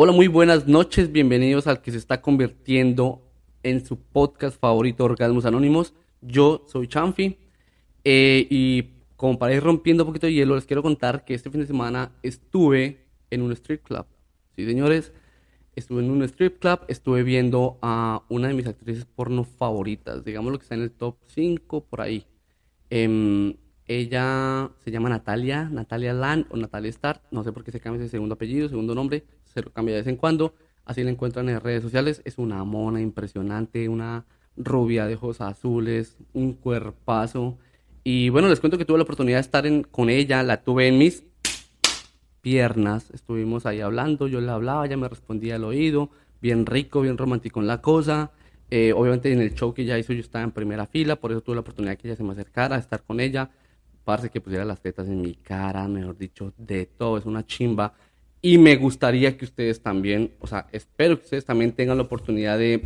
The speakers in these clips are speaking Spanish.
Hola, muy buenas noches, bienvenidos al que se está convirtiendo en su podcast favorito, Orgasmos Anónimos. Yo soy Chanfi eh, y como para ir rompiendo un poquito de hielo, les quiero contar que este fin de semana estuve en un strip club. Sí, señores, estuve en un strip club, estuve viendo a una de mis actrices porno favoritas, digamos lo que está en el top 5 por ahí. Em, ella se llama Natalia, Natalia Land o Natalia Star, no sé por qué se cambia ese segundo apellido, segundo nombre se lo cambia de vez en cuando. Así la encuentran en redes sociales. Es una mona impresionante, una rubia de ojos azules, un cuerpazo. Y bueno, les cuento que tuve la oportunidad de estar con ella, la tuve en mis piernas. Estuvimos ahí hablando, yo le hablaba, ella me respondía al oído. Bien rico, bien romántico en la cosa. Eh, obviamente en el show que ella hizo yo estaba en primera fila, por eso tuve la oportunidad que ella se me acercara a estar con ella. Parece que pusiera las tetas en mi cara, mejor dicho, de todo. Es una chimba. Y me gustaría que ustedes también, o sea, espero que ustedes también tengan la oportunidad de,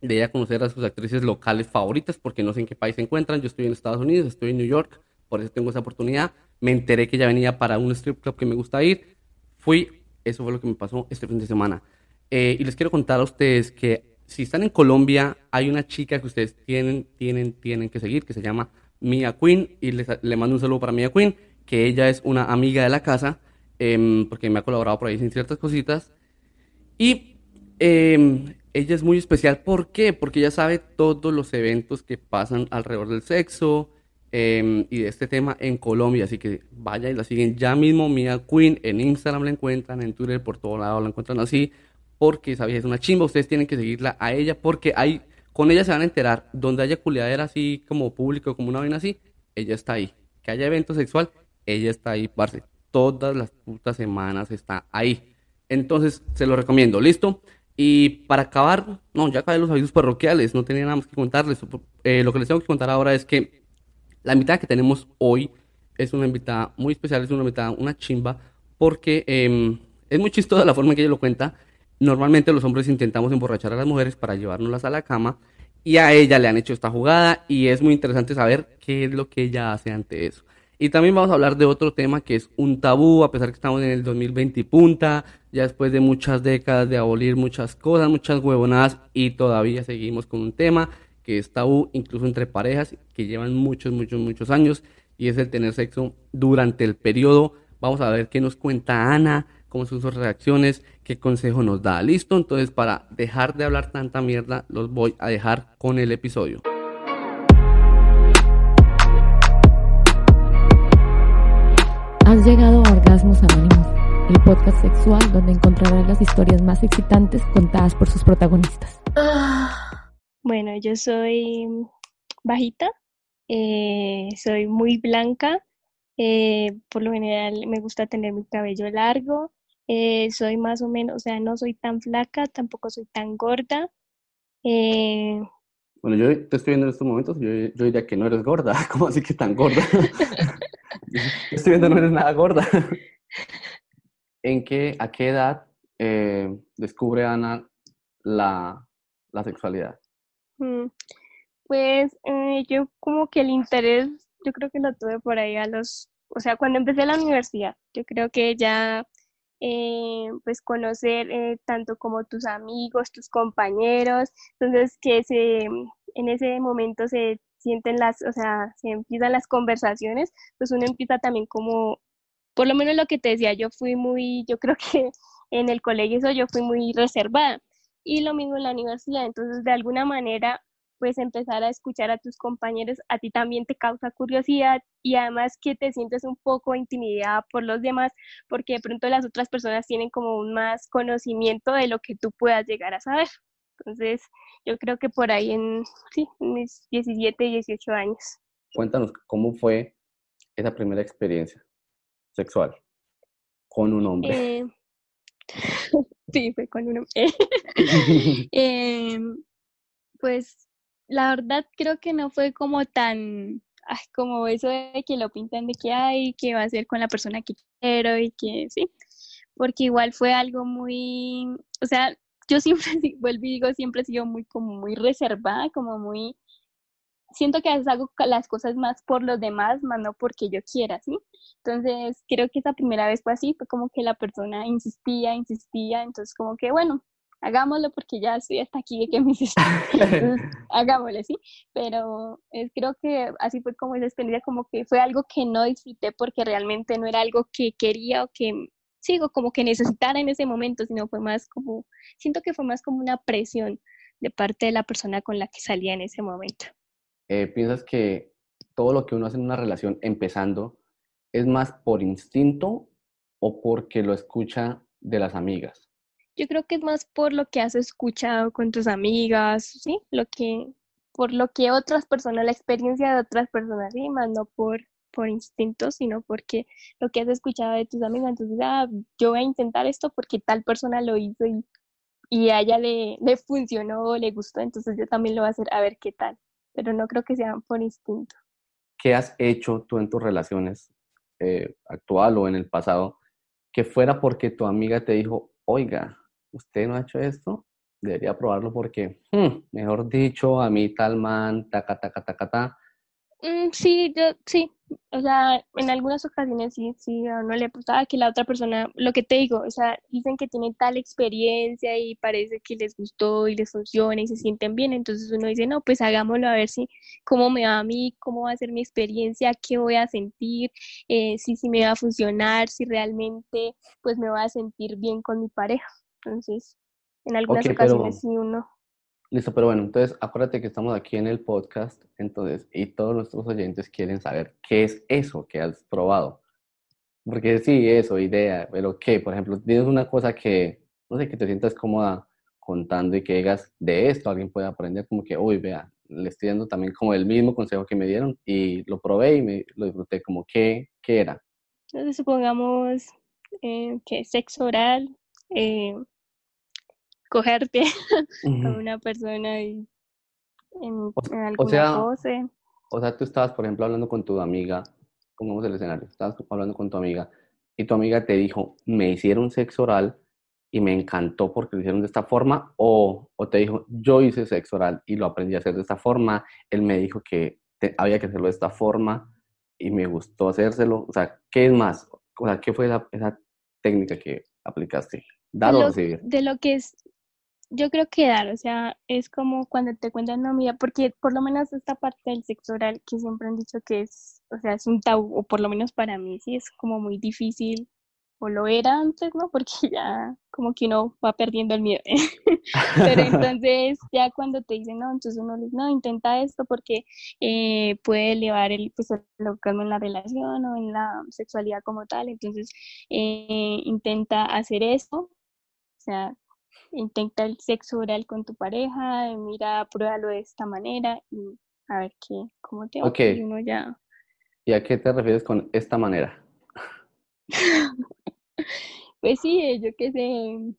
de ir a conocer a sus actrices locales favoritas, porque no sé en qué país se encuentran. Yo estoy en Estados Unidos, estoy en New York, por eso tengo esa oportunidad. Me enteré que ya venía para un strip club que me gusta ir. Fui, eso fue lo que me pasó este fin de semana. Eh, y les quiero contar a ustedes que si están en Colombia, hay una chica que ustedes tienen, tienen, tienen que seguir, que se llama Mia Queen, y les, le mando un saludo para Mia Queen, que ella es una amiga de la casa Em, porque me ha colaborado por ahí en ciertas cositas. Y em, ella es muy especial, ¿por qué? Porque ella sabe todos los eventos que pasan alrededor del sexo em, y de este tema en Colombia. Así que vaya y la siguen ya mismo, Mia Queen, en Instagram la encuentran, en Twitter, por todo lado la encuentran así, porque sabía es una chimba, ustedes tienen que seguirla a ella, porque hay, con ella se van a enterar, donde haya culiadera así como público, como una vaina así, ella está ahí. Que haya evento sexual, ella está ahí, parce todas las putas semanas está ahí. Entonces, se lo recomiendo, ¿listo? Y para acabar, no, ya acabé los avisos parroquiales, no tenía nada más que contarles. Eh, lo que les tengo que contar ahora es que la invitada que tenemos hoy es una invitada muy especial, es una invitada, una chimba, porque em, es muy chistosa la forma en que ella lo cuenta. Normalmente los hombres intentamos emborrachar a las mujeres para llevárnoslas a la cama y a ella le han hecho esta jugada y es muy interesante saber qué es lo que ella hace ante eso. Y también vamos a hablar de otro tema que es un tabú, a pesar que estamos en el 2020 y punta, ya después de muchas décadas de abolir muchas cosas, muchas huevonadas, y todavía seguimos con un tema que es tabú, incluso entre parejas que llevan muchos, muchos, muchos años, y es el tener sexo durante el periodo. Vamos a ver qué nos cuenta Ana, cómo son sus reacciones, qué consejo nos da. ¿Listo? Entonces, para dejar de hablar tanta mierda, los voy a dejar con el episodio. Has llegado a Orgasmos Anónimos, el podcast sexual donde encontrarás las historias más excitantes contadas por sus protagonistas. Bueno, yo soy bajita, eh, soy muy blanca, eh, por lo general me gusta tener mi cabello largo, eh, soy más o menos, o sea, no soy tan flaca, tampoco soy tan gorda. Bueno, yo te estoy viendo en estos momentos, yo, yo diría que no eres gorda, ¿cómo así que tan gorda? Estoy viendo no eres nada gorda. ¿En qué, a qué edad eh, descubre Ana la, la sexualidad? Mm, pues eh, yo como que el interés, yo creo que lo tuve por ahí a los, o sea, cuando empecé la universidad, yo creo que ya eh, pues conocer tanto como tus amigos, tus compañeros, entonces que se, en ese momento se sienten las, o sea, se empiezan las conversaciones, pues uno empieza también como, por lo menos lo que te decía, yo fui muy, yo creo que en el colegio yo fui muy reservada y lo mismo en la universidad, entonces de alguna manera pues empezar a escuchar a tus compañeros, a ti también te causa curiosidad y además que te sientes un poco intimidada por los demás, porque de pronto las otras personas tienen como un más conocimiento de lo que tú puedas llegar a saber. Entonces, yo creo que por ahí en, sí, mis 17, 18 años. Cuéntanos cómo fue esa primera experiencia sexual con un hombre. Eh, sí, fue con un hombre. Em, pues la verdad creo que no fue como tan, como eso de que lo pintan de que hay, que va a ser con la persona que quiero y que sí, porque igual fue algo muy, o sea, yo siempre, vuelvo y digo, siempre he sido muy, como muy reservada, como muy, siento que a veces hago las cosas más por los demás, más no porque yo quiera, ¿sí? Entonces, creo que esa primera vez fue así, fue como que la persona insistía, insistía, entonces como que, bueno, hagámoslo porque ya estoy hasta aquí de que me insistí, hagámoslo, ¿sí? Pero es, creo que así fue como esa experiencia, como que fue algo que no disfruté porque realmente no era algo que quería o que sigo como que necesitara en ese momento, sino fue más como, siento que fue más como una presión de parte de la persona con la que salía en ese momento. Eh, ¿Piensas que todo lo que uno hace en una relación empezando es más por instinto o porque lo escucha de las amigas? Yo creo que es más por lo que has escuchado con tus amigas, ¿sí? Lo que, por lo que otras personas, la experiencia de otras personas, ¿sí? Más no por, por instinto, sino porque lo que has escuchado de tus amigas, entonces, ah, yo voy a intentar esto porque tal persona lo hizo y, y a ella le, le funcionó, le gustó, entonces yo también lo voy a hacer a ver qué tal, pero no creo que sea por instinto. ¿Qué has hecho tú en tus relaciones eh, actual o en el pasado que fuera porque tu amiga te dijo, oiga, usted no ha hecho esto, debería probarlo porque, hmm, mejor dicho, a mí tal man, taca, taca, taca, ta, Mm, sí, yo sí. O sea, en algunas ocasiones sí, sí, a uno le pasaba que la otra persona, lo que te digo, o sea, dicen que tienen tal experiencia y parece que les gustó y les funciona y se sienten bien, entonces uno dice, no, pues hagámoslo a ver si, cómo me va a mí, cómo va a ser mi experiencia, qué voy a sentir, eh, si, si me va a funcionar, si realmente, pues me va a sentir bien con mi pareja. Entonces, en algunas ocasiones sí uno Listo, pero bueno, entonces acuérdate que estamos aquí en el podcast, entonces, y todos nuestros oyentes quieren saber qué es eso que has probado. Porque sí, eso, idea, pero qué, por ejemplo, tienes una cosa que, no sé, que te sientas cómoda contando y que digas, de esto alguien puede aprender, como que, uy, vea, le estoy dando también como el mismo consejo que me dieron y lo probé y me lo disfruté, como, ¿qué, qué era? Entonces, supongamos eh, que sexo oral, eh, cogerte a una persona y en, alguna o sea, O sea, tú estabas, por ejemplo, hablando con tu amiga, pongamos el escenario, estabas hablando con tu amiga y tu amiga te dijo, me hicieron sexo oral y me encantó porque lo hicieron de esta forma, o, o te dijo, yo hice sexo oral y lo aprendí a hacer de esta forma, él me dijo que había que hacerlo de esta forma y me gustó hacérselo, o sea, ¿qué es más? O sea, ¿qué fue esa técnica que aplicaste? Dar o recibir. De lo que es yo creo que dar, o sea, es como cuando te cuentan una amiga, porque por lo menos esta parte del sexo oral que siempre han dicho que es, o sea, es un tabú, o por lo menos para mí sí es como muy difícil, o lo era antes, ¿no? Porque ya como que uno va perdiendo el miedo. Pero entonces ya cuando te dicen, no, entonces uno le dice, no, intenta esto porque eh, puede elevar el, pues, el orgasmo en la relación o en la sexualidad como tal, entonces eh, intenta hacer eso, o sea, intenta el sexo oral con tu pareja, mira, pruébalo de esta manera y a ver qué, cómo te va. Y uno ya... ¿Y a qué te refieres con esta manera? pues sí, eh, yo qué sé,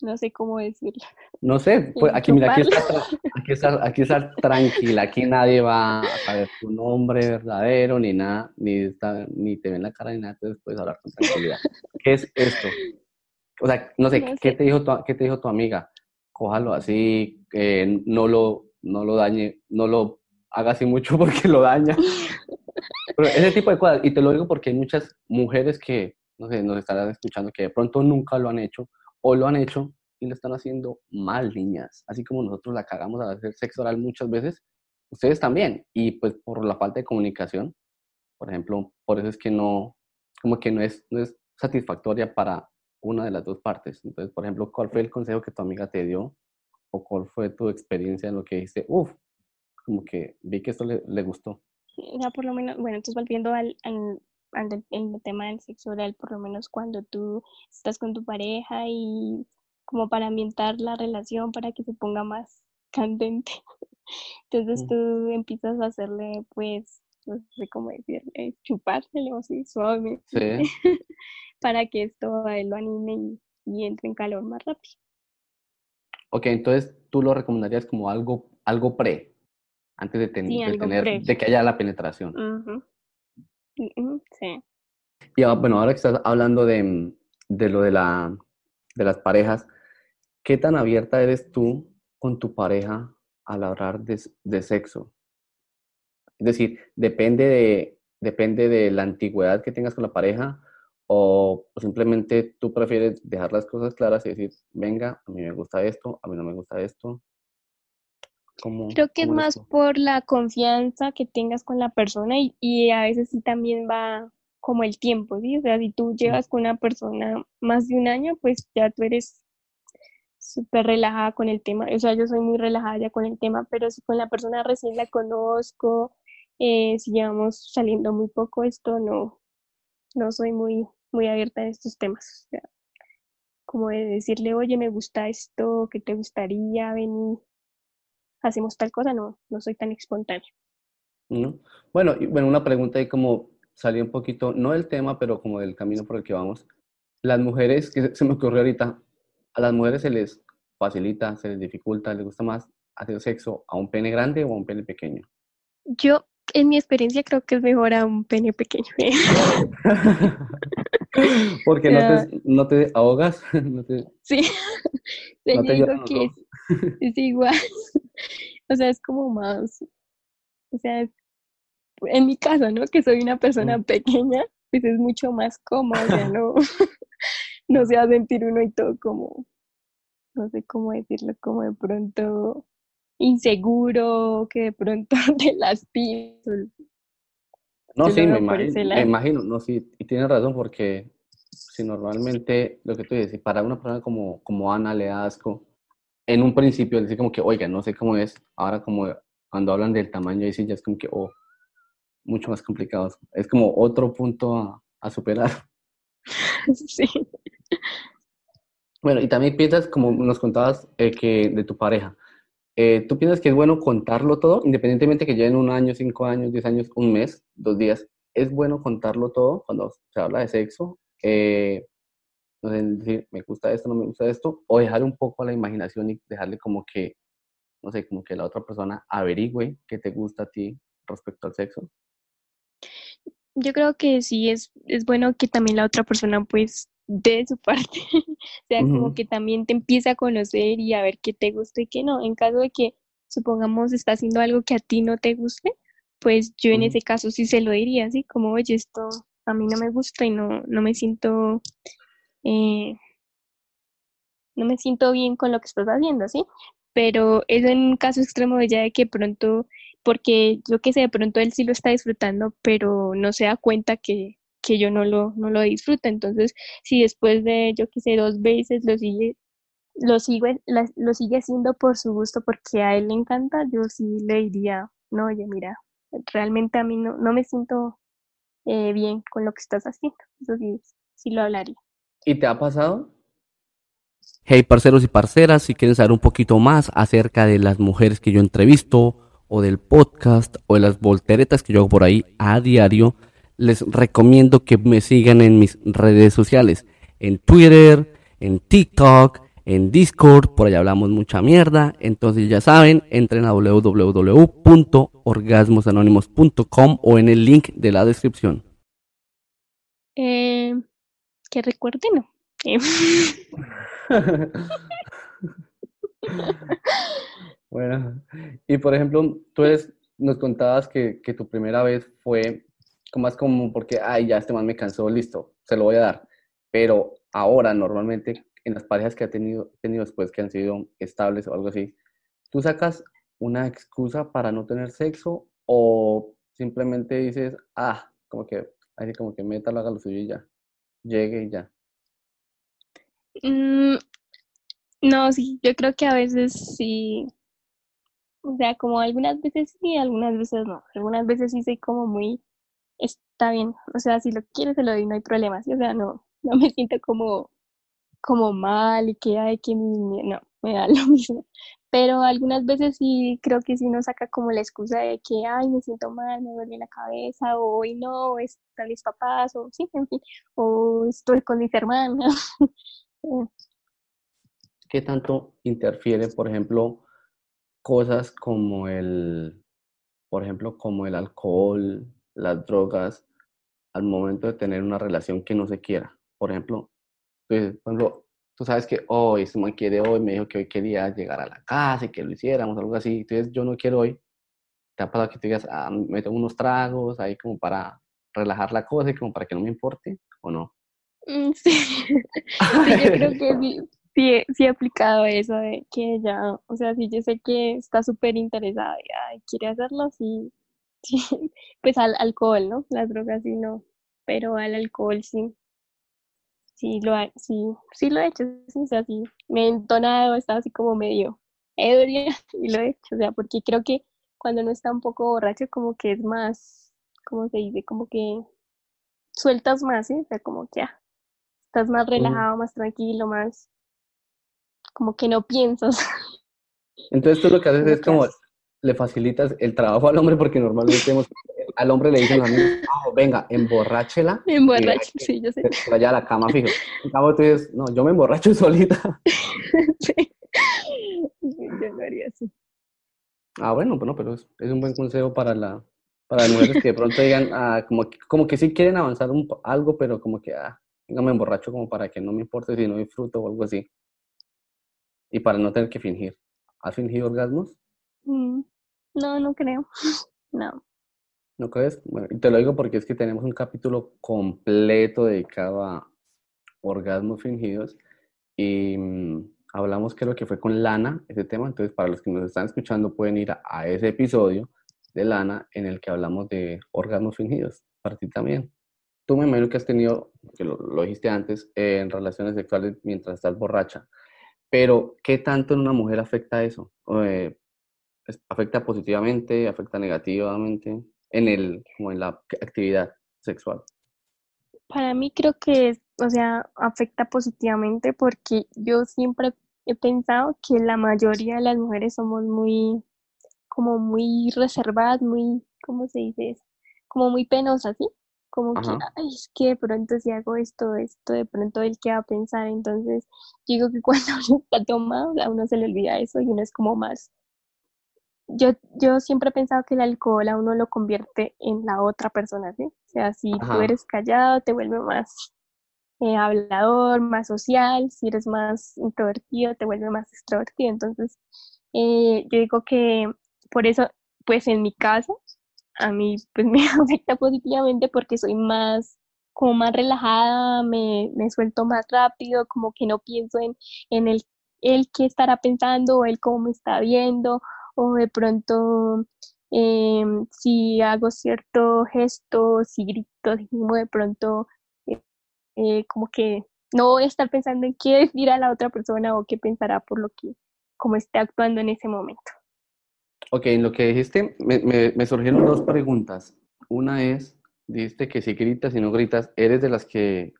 no sé cómo decirlo. No sé, pues aquí mira, aquí está, aquí, está, tranquila, aquí nadie va a saber tu nombre verdadero, ni nada, ni, está, ni te ven la cara ni nada, entonces puedes hablar con tranquilidad. ¿Qué es esto? O sea, no sé, ¿qué, Te dijo tu, ¿qué te dijo tu amiga? Cójalo así, que no, lo, no lo dañe, no lo haga así mucho porque lo daña. Pero ese tipo de cosas, y te lo digo porque hay muchas mujeres que, no sé, nos estarán escuchando que de pronto nunca lo han hecho o lo han hecho y lo están haciendo mal, niñas. Así como nosotros la cagamos a hacer sexo oral muchas veces, ustedes también. Y pues por la falta de comunicación, por ejemplo, por eso es que no, como que no es, no es satisfactoria para una de las dos partes. Entonces, por ejemplo, ¿cuál fue el consejo que tu amiga te dio? ¿O cuál fue tu experiencia en lo que dijiste? Uf, como que vi que esto le, le gustó. Ya por lo menos, bueno, entonces volviendo al, al, al el tema del sexo oral, por lo menos cuando tú estás con tu pareja y como para ambientar la relación, para que se ponga más candente. Entonces mm. tú empiezas a hacerle, pues, no sé cómo decirle, chupárselo así suave. Sí. para que esto a él lo anime y, entre en calor más rápido. Ok, entonces tú lo recomendarías como algo, algo pre, antes de, tener, de que haya la penetración. Sí. Y bueno, ahora que estás hablando de, de lo de, la, de las parejas, ¿qué tan abierta eres tú con tu pareja al hablar de, de sexo? Es decir, depende de, depende de la antigüedad que tengas con la pareja o simplemente tú prefieres dejar las cosas claras y decir, venga, a mí me gusta esto, a mí no me gusta esto. Creo que es más por la confianza que tengas con la persona y, a veces sí también va como el tiempo, ¿sí? O sea, si tú llevas con una persona más de un año, pues ya tú eres súper relajada con el tema. O sea, yo soy muy relajada ya con el tema, pero si con la persona recién la conozco, eh, si llevamos saliendo muy poco, esto no, no soy muy, muy abierta a estos temas. O sea, como de decirle, oye, me gusta esto, ¿qué te gustaría venir? hacemos tal cosa, no, no soy tan espontánea. Bueno, y, bueno, una pregunta ahí como salió un poquito, no del tema, pero como del camino por el que vamos. Las mujeres, que se me ocurrió ahorita, a las mujeres se les facilita, se les dificulta, les gusta más hacer sexo a un pene grande o a un pene pequeño. Yo, en mi experiencia, creo que es mejor a un pene pequeño. Porque no, te, no te ahogas. Sí, no te digo que es igual. O sea, es como más, o sea, en mi caso, ¿no? Que soy una persona pequeña, pues es mucho más cómodo, o sea, no, no se va a sentir uno y todo como, no sé cómo decirlo, como de pronto inseguro, que de pronto te lastimas. No, sí, me imagino, me imagino, no, sí, y tienes razón porque si normalmente lo que tú dices, para una persona como, como Ana le da asco, en un principio decir como que, oiga, no sé cómo es, ahora como cuando hablan del tamaño, dicen ya es como que, oh, mucho más complicado. Es como otro punto a, a superar. Sí. Bueno, y también piensas, como nos contabas, eh, que de tu pareja, eh, ¿tú piensas que es bueno contarlo todo, independientemente que lleven un año, cinco años, diez años, un mes, dos días? ¿Es bueno contarlo todo cuando se habla de sexo? Eh, entonces, decir, me gusta esto, no me gusta esto, o dejar un poco a la imaginación y dejarle como que, no sé, como que la otra persona averigüe qué te gusta a ti respecto al sexo. Yo creo que sí es, es bueno que también la otra persona pues dé su parte, o sea, como que también te empiece a conocer y a ver qué te gusta y qué no. En caso de que, supongamos, está haciendo algo que a ti no te guste, pues yo en ese caso sí se lo diría, así como, oye, esto a mí no me gusta y no, no me siento eh, no me siento bien con lo que estás haciendo, ¿sí? Pero es en un caso extremo de ya de que pronto, porque yo que sé, de pronto él sí lo está disfrutando, pero no se da cuenta que, que yo no lo, no lo disfruto. Entonces, si después de, yo que sé, dos veces lo sigue, lo sigue, lo sigue haciendo por su gusto, porque a él le encanta, yo sí le diría, no, oye, mira, realmente a mí no, no me siento eh, bien con lo que estás haciendo. Eso sí, sí lo hablaría. ¿Y te ha pasado? Hey, parceros y parceras, si quieren saber un poquito más acerca de las mujeres que yo entrevisto, o del podcast, o de las volteretas que yo hago por ahí a diario, les recomiendo que me sigan en mis redes sociales, en Twitter, en TikTok, en Discord, por allá hablamos mucha mierda, entonces ya saben, entren a www.orgasmosanónimos.com o en el link de la descripción. Eh, que recuerde, no. Em. bueno, y por ejemplo, tú eres, nos contabas que, que, tu primera vez fue más como porque, ay, ya este man me cansó, listo, se lo voy a dar. Pero ahora, normalmente, en las parejas que ha tenido, tenido después, que han sido estables o algo así, ¿tú sacas una excusa para no tener sexo o simplemente dices, ah, como que, así como que métalo, haga lo suyo y ya? llegue y ya. Mm, no, sí, yo creo que a veces sí, o sea, como algunas veces sí, algunas veces no. Algunas veces sí soy como muy, está bien, o sea, si lo quieres se lo doy, no hay problema, ¿sí? o sea, no, no me siento como, como mal y que hay que, no, me da lo mismo. Pero algunas veces sí creo que sí nos saca como la excusa de que, ay, me siento mal, me duele la cabeza, o hoy no, están mis papás, o sí, en fin, o estoy con mis hermanas. ¿Qué tanto interfiere, por ejemplo, cosas como el, por ejemplo, como el alcohol, las drogas, al momento de tener una relación que no se quiera? Por ejemplo, pues, por ejemplo tú sabes que hoy, este man quiere hoy, me dijo que hoy quería llegar a la casa y que lo hiciéramos, algo así. Entonces yo no quiero hoy. Te ha pasado que te digas, ah, me tomo unos tragos ahí como para relajar la cosa y como para que no me importe, ¿o no? Mm, sí. sí, yo creo que sí, sí, sí he aplicado eso de que ella, o sea, si yo sé que está súper interesada y ay, quiere hacerlo, sí, pues al alcohol, ¿no? Las drogas sí no, pero al alcohol sí. Sí, lo, ha- sí, sí lo he hecho, sí, o sea, sí, me he entonado, estaba así como medio ebria y lo he hecho, o sea, porque creo que cuando uno está un poco borracho como que es más, ¿cómo se dice? Como que sueltas más, ¿sí? O sea, como que ah, estás más Mm. relajado, más tranquilo, más, como que no piensas Entonces tú lo que haces es como. Le facilitas el trabajo al hombre porque normalmente hemos- al hombre le dicen a mí, venga, emborráchela emborracho, que sí, yo sé. vaya a la cama fijo. En cambio tú dices, no, yo me emborracho solita. Sí. Yo lo haría así. Ah, bueno, bueno, pero es, es un buen consejo para la, para las mujeres que de pronto digan, ah, como que, como que sí quieren avanzar un, algo, pero como que, ah, venga, me emborracho como para que no me importe si no disfruto o algo así. Y para no tener que fingir. ¿Has fingido orgasmos? Mm, No, no creo. No. ¿No crees? Bueno, y te lo digo porque es que tenemos un capítulo completo dedicado a orgasmos fingidos y mm, hablamos creo que fue con Lana ese tema, entonces para los que nos están escuchando pueden ir a, ese episodio de Lana en el que hablamos de orgasmos fingidos, para ti también. Tú me imagino que has tenido, que lo, lo dijiste antes, en relaciones sexuales mientras estás borracha, pero ¿qué tanto en una mujer afecta eso? Eh, ¿afecta positivamente, afecta negativamente en el, como en la actividad sexual? Para mí creo que es, o sea, afecta positivamente porque yo siempre he pensado que la mayoría de las mujeres somos muy, como muy reservadas, muy, ¿cómo se dice eso? Como muy penosas, ¿sí? Como que, ay, es que de pronto si hago esto, esto, de pronto él qué va a pensar. Entonces, digo que cuando uno está tomado, a uno se le olvida eso y uno es como más Yo, yo siempre he pensado que el alcohol a uno lo convierte en la otra persona, ¿sí? O sea, si tú Ajá. eres callado, te vuelve más eh, hablador, más social, si eres más introvertido, te vuelve más extrovertido. Entonces, eh, yo digo que por eso, pues en mi caso, a mí pues me afecta positivamente porque soy más, como más relajada, me, me suelto más rápido, como que no pienso en, en el, el qué estará pensando o el cómo me está viendo o de pronto em, si hago cierto gesto, si grito, de pronto eh, eh, como que no voy a estar pensando en qué decir a la otra persona o qué pensará por lo que, como esté actuando en ese momento. Ok, en lo que dijiste, me, me- me surgieron dos preguntas. Una es, dijiste que si gritas y no gritas, ¿eres de las que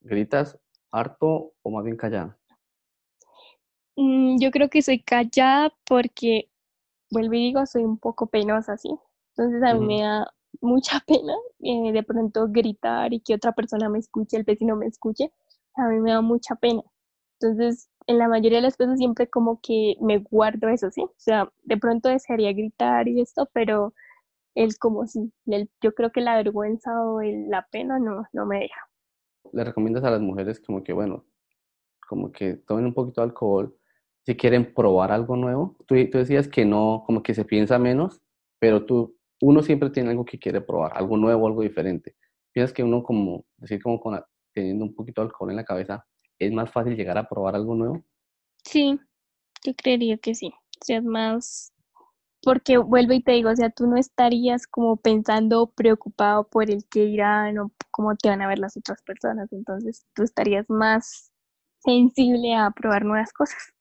gritas harto o más bien callada? Mm, yo creo que soy callada porque, vuelvo y digo, soy un poco penosa, ¿sí? Entonces a mí me da mucha pena eh, de pronto gritar y que otra persona me escuche, el vecino me escuche, a mí me da mucha pena. Entonces, en la mayoría de las cosas siempre como que me guardo eso, ¿sí? O sea, de pronto desearía gritar y esto, pero el como sí, el- yo creo que la vergüenza o el- la pena no, no me deja. ¿Le recomiendas a las mujeres como que, bueno, como que tomen un poquito de alcohol si quieren probar algo nuevo? Tú, tú decías que no, como que se piensa menos, pero tú, uno siempre tiene algo que quiere probar, algo nuevo, algo diferente. ¿Piensas que uno como, decir como con, teniendo un poquito de alcohol en la cabeza, es más fácil llegar a probar algo nuevo? Sí, yo creería que sí. O sea, es más, porque vuelvo y te digo, o sea, tú no estarías como pensando preocupado por el que dirán o cómo te van a ver las otras personas, entonces tú estarías más sensible a probar nuevas cosas.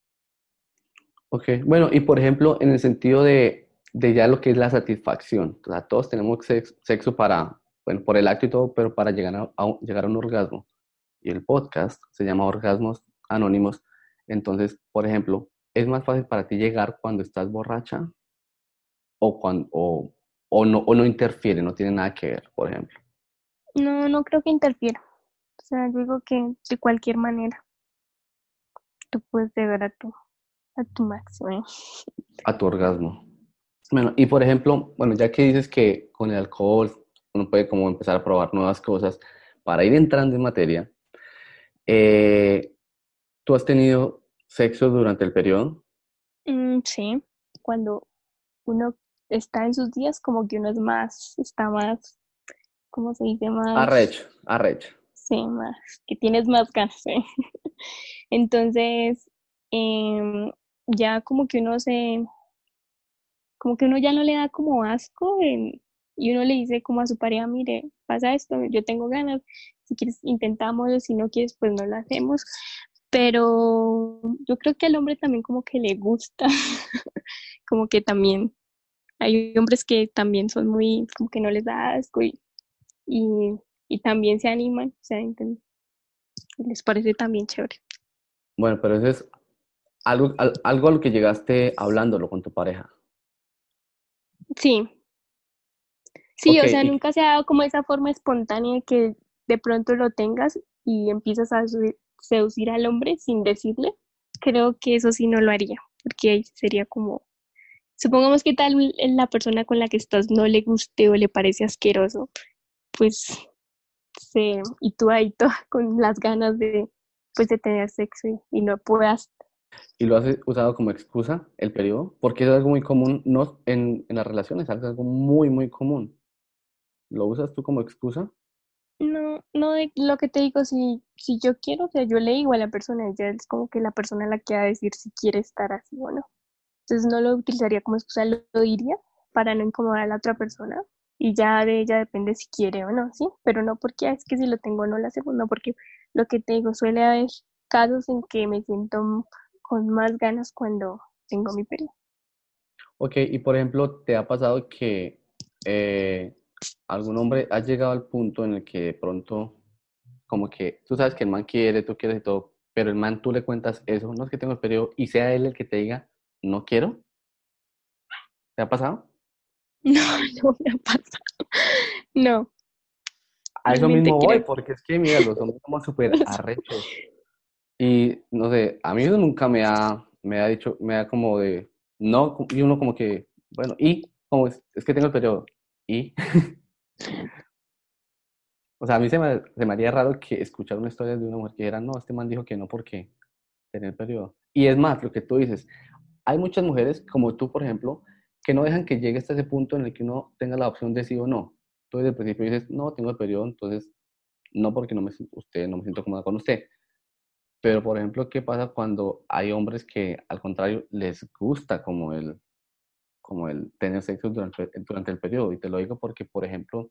Ok, bueno, y por ejemplo, en el sentido de, de ya lo que es la satisfacción, o sea, todos tenemos sex- sexo para, bueno, por el acto y todo, pero para llegar a, llegar a un orgasmo. Y el podcast se llama Orgasmos Anónimos. Entonces, por ejemplo, ¿es más fácil para ti llegar cuando estás borracha o, cuando, o, no, o no interfiere, no tiene nada que ver, por ejemplo, No, no creo que interfiera. O sea, digo que de cualquier manera tú puedes llegar a tu, a tu máximo. a tu orgasmo? Bueno, y por ejemplo, bueno, ya que dices que con el alcohol uno puede como empezar a probar nuevas cosas, para ir entrando en materia, eh, ¿tú has tenido sexo durante el periodo? Mm, sí, cuando uno está en sus días, como que uno es más, está más ¿cómo se dice? Más... Arrecho, arrecho. Sí, más, que tienes más ganas. ¿eh? Entonces, em, ya como que uno se, como que uno ya no le da como asco y uno le dice como a su pareja, mire, pasa esto, yo tengo ganas, si quieres intentamos, si no quieres pues no lo hacemos, pero yo creo que al hombre también como que le gusta, como que también hay hombres que también son muy, como que no les da asco y, y, también se animan, o sea, les parece también chévere. Bueno, pero eso es algo, algo a lo que llegaste hablándolo con tu pareja. Sí. Sí, o sea, nunca se ha dado como esa forma espontánea que de pronto lo tengas y empiezas a seducir al hombre sin decirle. Creo que eso sí no lo haría, porque ahí sería como, supongamos que tal la persona con la que estás no le guste o le parece asqueroso, pues, se, y tú ahí toda con las ganas de, pues, de tener sexo y no puedas ¿Y lo has usado como excusa el periodo? Porque es algo muy común, no en, en las relaciones, es algo muy, muy común. ¿Lo usas tú como excusa? No, no, lo que te digo, si, si yo quiero, o sea, yo le digo a la persona, ella es como que la persona la que va a decir si quiere estar así o no. Entonces no lo utilizaría como excusa, lo, diría para no incomodar a la otra persona y ya de ella depende si quiere o no, ¿sí? Pero no porque es que si lo tengo no la segunda, porque lo que te digo, suele haber casos en que me siento con más ganas cuando tengo mi periodo. Ok, y por ejemplo, ¿te ha pasado que eh, algún hombre ha llegado al punto en el que de pronto, como que tú sabes que el man quiere, tú quieres y todo, pero el man tú le cuentas eso, no es que tengo el periodo, y sea él el que te diga, no quiero? ¿Te ha pasado? No, no me ha pasado. No. A eso mismo voy, porque es que, mira, los hombres somos súper arrechos. Y no sé, a mí nunca me ha, me ha dicho, me ha como de, no, y uno como que, bueno, y, como es, que tengo el periodo, y. o sea, a mí se me, se me haría raro que escuchar una historia de una mujer que dijera, no, este man dijo que no porque tenía el periodo. Y es más, lo que tú dices, hay muchas mujeres, como tú, por ejemplo, que no dejan que llegue hasta ese punto en el que uno tenga la opción de sí o no. Tú desde el principio dices, no, tengo el periodo, entonces no porque no me usted no me siento cómoda con usted. Pero, por ejemplo, ¿qué pasa cuando hay hombres que, al contrario, les gusta como el, como el tener sexo durante, durante el periodo? Y te lo digo porque, por ejemplo,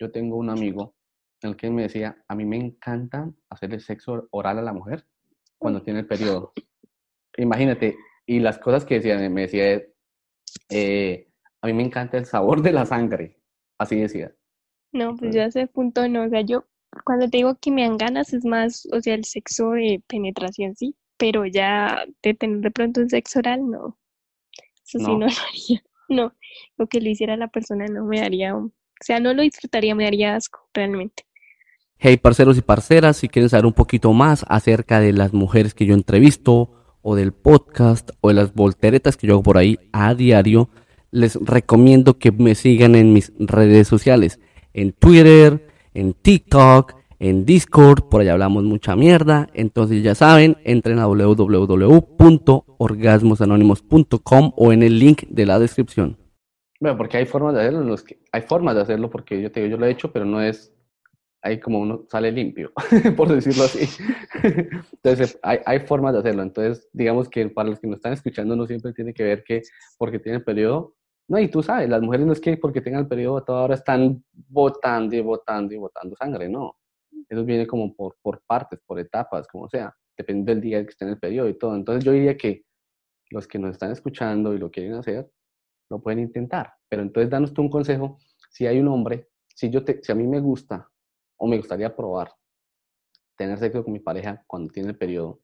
yo tengo un amigo en el que me decía, a mí me encanta hacer el sexo oral a la mujer cuando tiene el periodo. Imagínate, y las cosas que decía, me decía, eh, a mí me encanta el sabor de la sangre, así decía. No, pues yo a ese punto no, o sea, yo cuando te digo que me dan ganas es más, o sea, el sexo de penetración, sí, pero ya de tener de pronto un sexo oral, no. Eso sí no lo haría. No, lo que le hiciera a la persona no me daría, o sea, no lo disfrutaría, me daría asco, realmente. Hey, parceros y parceras, si quieren saber un poquito más acerca de las mujeres que yo entrevisto, o del podcast, o de las volteretas que yo hago por ahí a diario, les recomiendo que me sigan en mis redes sociales, en Twitter, en TikTok, en Discord, por allá hablamos mucha mierda. Entonces ya saben, entren a www.orgasmosanónimos.com o en el link de la descripción. Bueno, porque hay formas de hacerlo, hay formas de hacerlo porque yo te digo, yo lo he hecho, pero no es ahí como uno sale limpio, por decirlo así. Entonces, hay, hay, formas de hacerlo. Entonces, digamos que para los que nos están escuchando, no siempre tiene que ver que porque tiene periodo no, y tú sabes, las mujeres no es que porque tengan el periodo a toda hora están botando y botando y botando sangre, no. Eso viene como por, por partes, por etapas, como sea, depende del día que esté en el periodo y todo. Entonces yo diría que los que nos están escuchando y lo quieren hacer, lo pueden intentar. Pero entonces danos tú un consejo, si hay un hombre, si, yo te, si a mí me gusta o me gustaría probar tener sexo con mi pareja cuando tiene el periodo,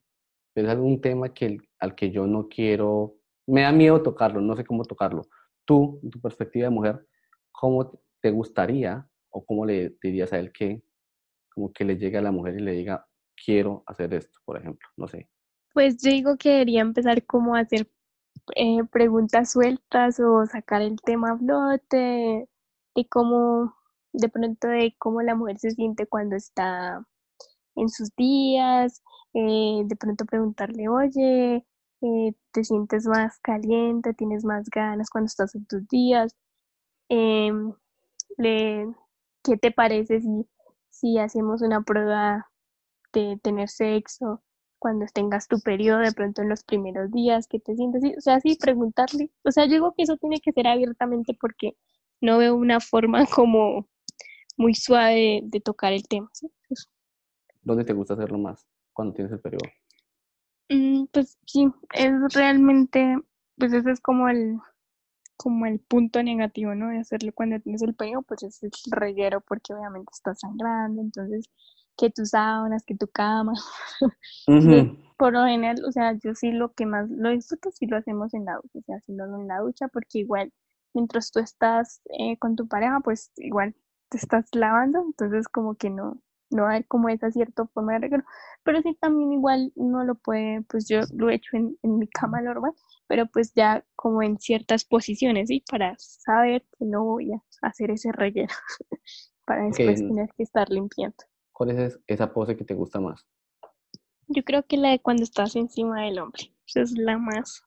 pero es algún tema que, al que yo no quiero, me da miedo tocarlo, no sé cómo tocarlo tú, en tu perspectiva de mujer, ¿cómo te gustaría o cómo le dirías a él que, como que le llegue a la mujer y le diga, quiero hacer esto, por ejemplo? No sé. Pues yo digo que debería empezar como a hacer eh, preguntas sueltas o sacar el tema a flote de cómo, de pronto de cómo la mujer se siente cuando está en sus días, eh, de pronto preguntarle, oye, eh, te sientes más caliente, tienes más ganas cuando estás en tus días. Em, le, ¿qué te parece si, si hacemos una prueba de tener sexo cuando tengas tu periodo, de pronto en los primeros días, que te sientes, o sea, sí, preguntarle. O sea, yo digo que eso tiene que ser abiertamente porque no veo una forma como muy suave de, tocar el tema. ¿Dónde te gusta hacerlo más cuando tienes el periodo? Mm, pues sí, es realmente, pues ese es como el, como el punto negativo, ¿no? De hacerlo cuando tienes el periodo, pues es el reguero porque obviamente estás sangrando, entonces que tus sábanas, que tu cama. por lo general, o sea, yo sí lo que más lo disfruto si lo hacemos en la ducha, o sea, haciéndolo en la ducha, porque igual mientras tú estás eh, con tu pareja, pues igual te estás lavando, entonces como que no, no hay como esa cierta forma de regalo, pero sí también igual uno lo puede, pues yo lo he hecho en, en mi cama normal, pero pues ya como en ciertas posiciones, ¿sí? Para saber que no voy a hacer ese relleno, para después tener que estar limpiando. ¿Cuál es esa pose que te gusta más? Yo creo que la de cuando estás encima del hombre, esa es la más.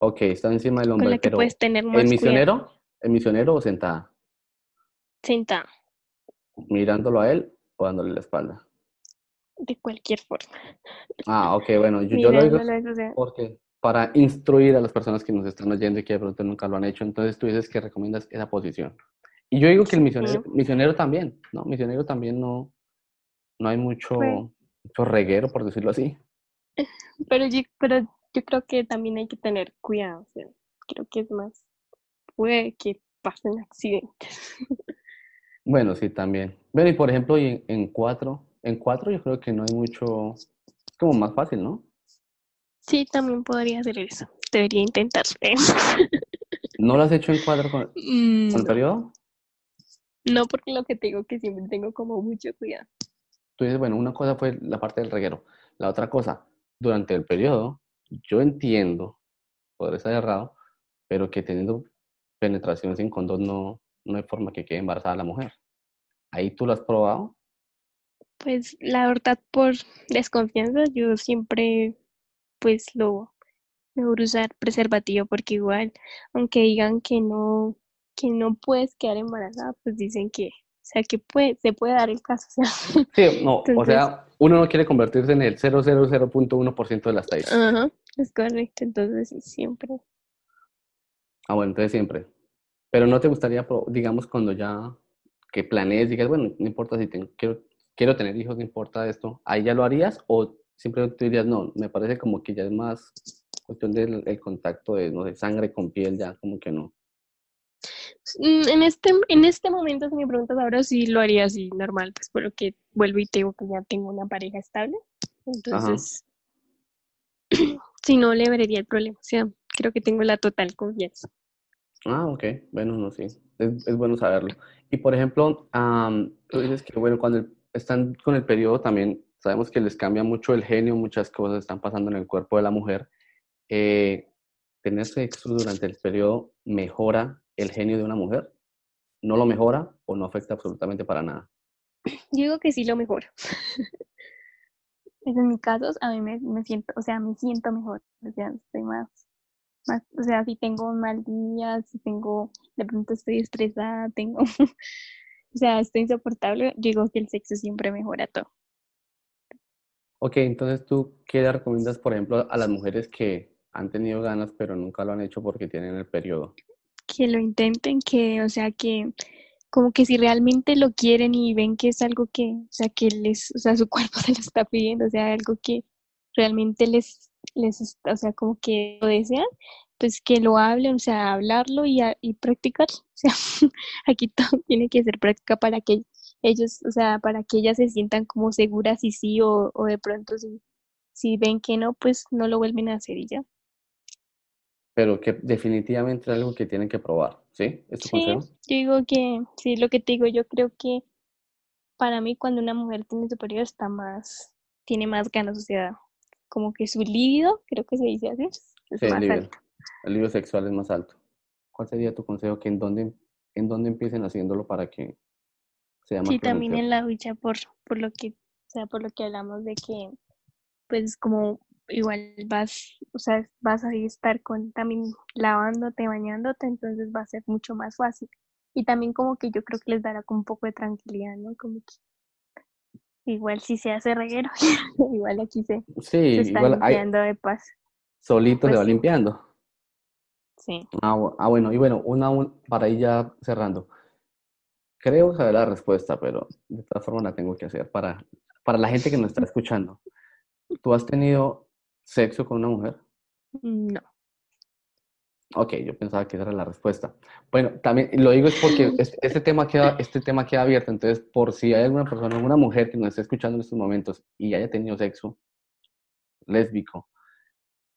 Ok, estás encima del hombre, con la que puedes tener más ¿El misionero? ¿El misionero o sentada? Sentada. ¿Mirándolo a él o dándole la espalda? De cualquier forma. Ah, ok, bueno, yo, lo digo porque para instruir a las personas que nos están oyendo y que de pronto nunca lo han hecho, entonces tú dices que recomiendas esa posición. Y yo digo que el misionero, misionero también, ¿no? Misionero también no, no hay mucho, mucho reguero, por decirlo así. Pero yo, pero yo creo que también hay que tener cuidado, o sea, creo que es más, puede que pasen accidentes. Bueno, sí, también. Bueno, y por ejemplo, en, en cuatro, en cuatro yo creo que no hay mucho, es como más fácil, ¿no? Sí, también podría hacer eso. Debería intentarlo. ¿No lo has hecho en cuatro con, el mm, periodo? No, porque lo que tengo que siempre tengo como mucho cuidado. Tú dices, bueno, una cosa fue la parte del reguero. La otra cosa, durante el periodo, yo entiendo, podré estar errado, pero que teniendo penetración sin condón no, no hay forma que quede embarazada la mujer. ¿Ahí tú lo has probado? Pues la verdad, por desconfianza, yo siempre pues lo mejor usar preservativo porque igual, aunque digan que no, que no puedes quedar embarazada, pues dicen que, o sea, que puede, se puede dar el caso. O sea. Sí, no, o sea, uno no quiere convertirse en el 000.1% de las tallas. Ajá, es correcto, entonces siempre. Ah, bueno, entonces siempre. Pero no te gustaría, digamos, cuando ya que planees, digas, bueno, no importa si tengo, quiero, quiero tener hijos, no importa esto, ¿ahí ya lo harías? ¿O simplemente dirías, no, me parece como que ya es más cuestión del contacto de, no de sangre con piel, ya como que no? Mm, en este, en este momento, si me preguntas ahora, sí lo haría así, normal, pues por lo que vuelvo y te digo que ya tengo una pareja estable. Entonces, si no, le vería el problema. O sea, creo que tengo la total confianza. Ah, ok. Bueno, no, sí. Es, bueno saberlo. Y por ejemplo, tú dices que, bueno, cuando están con el periodo también sabemos que les cambia mucho el genio, muchas cosas están pasando en el cuerpo de la mujer. Eh, ¿Tener sexo durante el periodo mejora el genio de una mujer? ¿No lo mejora o no afecta absolutamente para nada? Yo digo que sí lo mejora. en mi caso, a mí me, me, siento, o sea, me siento mejor, o sea, estoy más o sea, si tengo un mal día, si tengo, de pronto estoy estresada, tengo, o sea, estoy insoportable, digo que el sexo siempre mejora todo. Ok, entonces tú, ¿qué le recomiendas, por ejemplo, a las mujeres que han tenido ganas pero nunca lo han hecho porque tienen el periodo? Que lo intenten, que, o sea, que como que si realmente lo quieren y ven que es algo que, o sea, que les, o sea, su cuerpo se lo está pidiendo, o sea, algo que realmente les les, o sea, como que lo desean, pues que lo hablen, o sea, hablarlo y, y practicar. O sea, aquí todo tiene que ser práctica para que ellos, o sea, para que ellas se sientan como seguras y sí, o, o de pronto si, si ven que no, pues no lo vuelven a hacer y ya. Pero que definitivamente es algo que tienen que probar, ¿sí? sí, yo digo que, sí, lo que te digo, yo creo que para mí cuando una mujer tiene su periodo está más, tiene más ganas, o sea, como que su líbido, creo que se dice así, es más el alto. El líbido sexual es más alto. ¿Cuál sería tu consejo? Que en dónde, en dónde empiecen haciéndolo para que sea más Sí, también en la ducha por, por lo que, o sea, por lo que hablamos de que, pues como igual vas, o sea, vas a estar con también lavándote, bañándote, entonces va a ser mucho más fácil. y también como que yo creo que les dará como un poco de tranquilidad, ¿no? Como que igual si se hace reguero, igual aquí se, Sí, se está igual hay- limpiando de paz. solito se Pues va sí. limpiando. Sí. Ah, ah, bueno, y bueno, una, un- para ir ya cerrando. Creo saber la respuesta, pero de todas formas la tengo que hacer para, para la gente que nos está escuchando. ¿Tú has tenido sexo con una mujer? No. Ok, yo pensaba que esa era la respuesta. Bueno, también lo digo es porque este, este tema queda, este tema queda abierto, entonces por si hay alguna persona, alguna mujer que nos esté escuchando en estos momentos y haya tenido sexo lésbico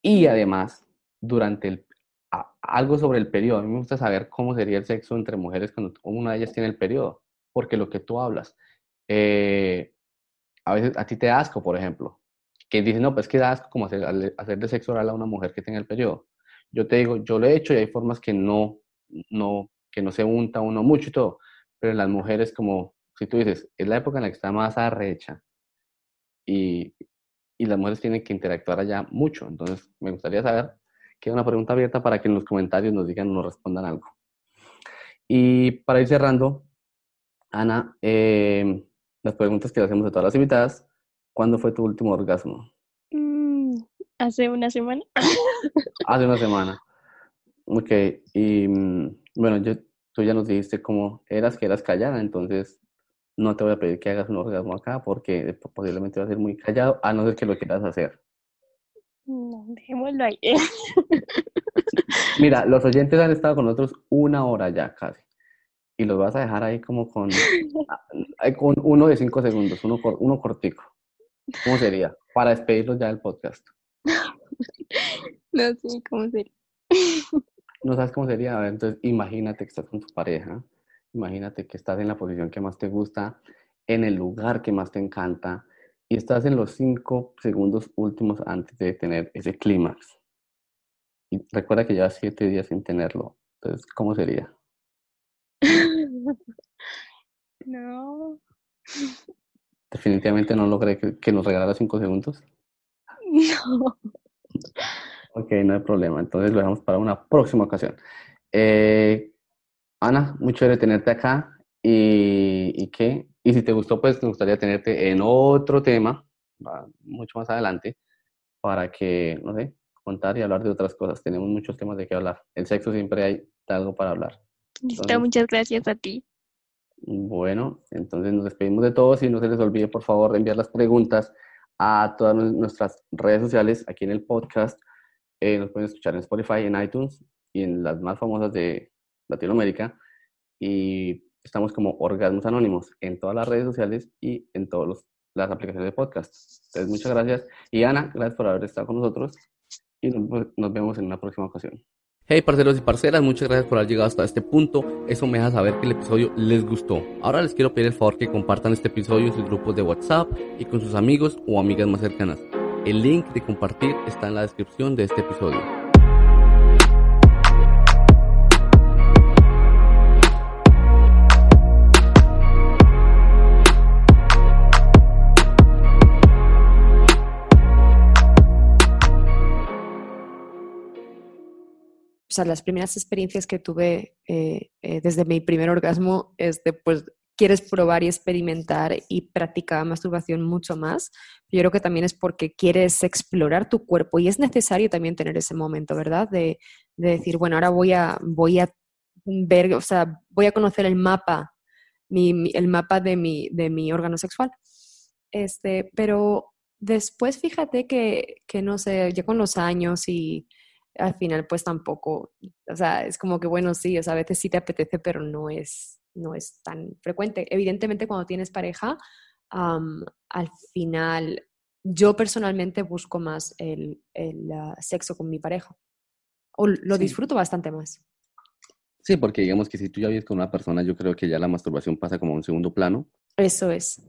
y además durante el, a- algo sobre el periodo, a mí me gusta saber cómo sería el sexo entre mujeres cuando una de ellas tiene el periodo, porque lo que tú hablas, eh, a veces a ti te da asco, por ejemplo, que dicen, no, pues que da asco como hacer, ale- hacerle sexo oral a una mujer que tenga el periodo. Yo te digo, yo lo he hecho y hay formas que no, no, que no se unta uno mucho y todo, pero en las mujeres como, si tú dices, es la época en la que está más arrecha y, y las mujeres tienen que interactuar allá mucho, entonces me gustaría saber, queda una pregunta abierta para que en los comentarios nos digan o nos respondan algo. Y para ir cerrando, Ana, eh, las preguntas que le hacemos a todas las invitadas, ¿cuándo fue tu último orgasmo? Hace una semana. Hace una semana. Ok, y mm, bueno, yo, tú ya nos dijiste cómo eras, que eras callada, entonces no te voy a pedir que hagas un orgasmo acá porque posiblemente va a ser muy callado, a no ser que lo quieras hacer. No, dejémoslo ahí. Mira, los oyentes han estado con nosotros una hora ya casi. Y los vas a dejar ahí como con, con uno de cinco segundos, uno, uno cortico. ¿Cómo sería? Para despedirlos ya del podcast. No sé cómo sería. ¿No sabes cómo sería? A ver, entonces imagínate que estás con tu pareja, imagínate que estás en la posición que más te gusta, en el lugar que más te encanta, y estás en los cinco segundos últimos antes de tener ese clímax. Y recuerda que llevas siete días sin tenerlo. Entonces, ¿cómo sería? No. Definitivamente no logré que, que nos regalara cinco segundos. No. Ok, no hay problema. Entonces lo dejamos para una próxima ocasión. Eh, Ana, muy chévere tenerte acá. Y, y qué? Y si te gustó, pues nos gustaría tenerte en otro tema, mucho más adelante, para que, no sé, contar y hablar de otras cosas. Tenemos muchos temas de qué hablar. El sexo siempre hay algo para hablar. Listo, Entonces- muchas gracias a ti. Bueno, entonces nos despedimos de todos y no se les olvide, por favor, enviar las preguntas a todas nu- nuestras redes sociales aquí en el podcast. Eh, nos pueden escuchar en Spotify, en iTunes y en las más famosas de Latinoamérica. Y estamos como Orgasmos Anónimos en todas las redes sociales y en todas las aplicaciones de podcast. Entonces, muchas gracias. Y Ana, gracias por haber estado con nosotros y nos, nos vemos en una próxima ocasión. Hey parceros y parceras, muchas gracias por haber llegado hasta este punto. Eso me deja saber que el episodio les gustó. Ahora les quiero pedir el favor que compartan este episodio en sus grupos de WhatsApp y con sus amigos o amigas más cercanas. El link de compartir está en la descripción de este episodio. O sea, las primeras experiencias que tuve eh, eh, desde mi primer orgasmo es de, pues, quieres probar y experimentar y practicar masturbación mucho más. Yo creo que también es porque quieres explorar tu cuerpo y es necesario también tener ese momento, ¿verdad? De, de decir, bueno, ahora voy a, voy a ver, o sea, voy a conocer el mapa, mi, mi- el mapa de mi, de mi órgano sexual. Este, pero después fíjate que, que, no sé, ya con los años y al final pues tampoco, o sea, es como que bueno, sí, o sea, a veces sí te apetece, pero no es, no es tan frecuente. Evidentemente cuando tienes pareja, al final yo personalmente busco más el, el, ah, sexo con mi pareja. O lo Sí. disfruto bastante más. Sí, porque digamos que si tú ya vives con una persona, yo creo que ya la masturbación pasa como a un segundo plano. Eso es.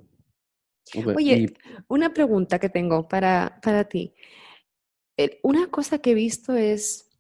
Oye, y- Una pregunta que tengo para, para ti. Una cosa que he visto es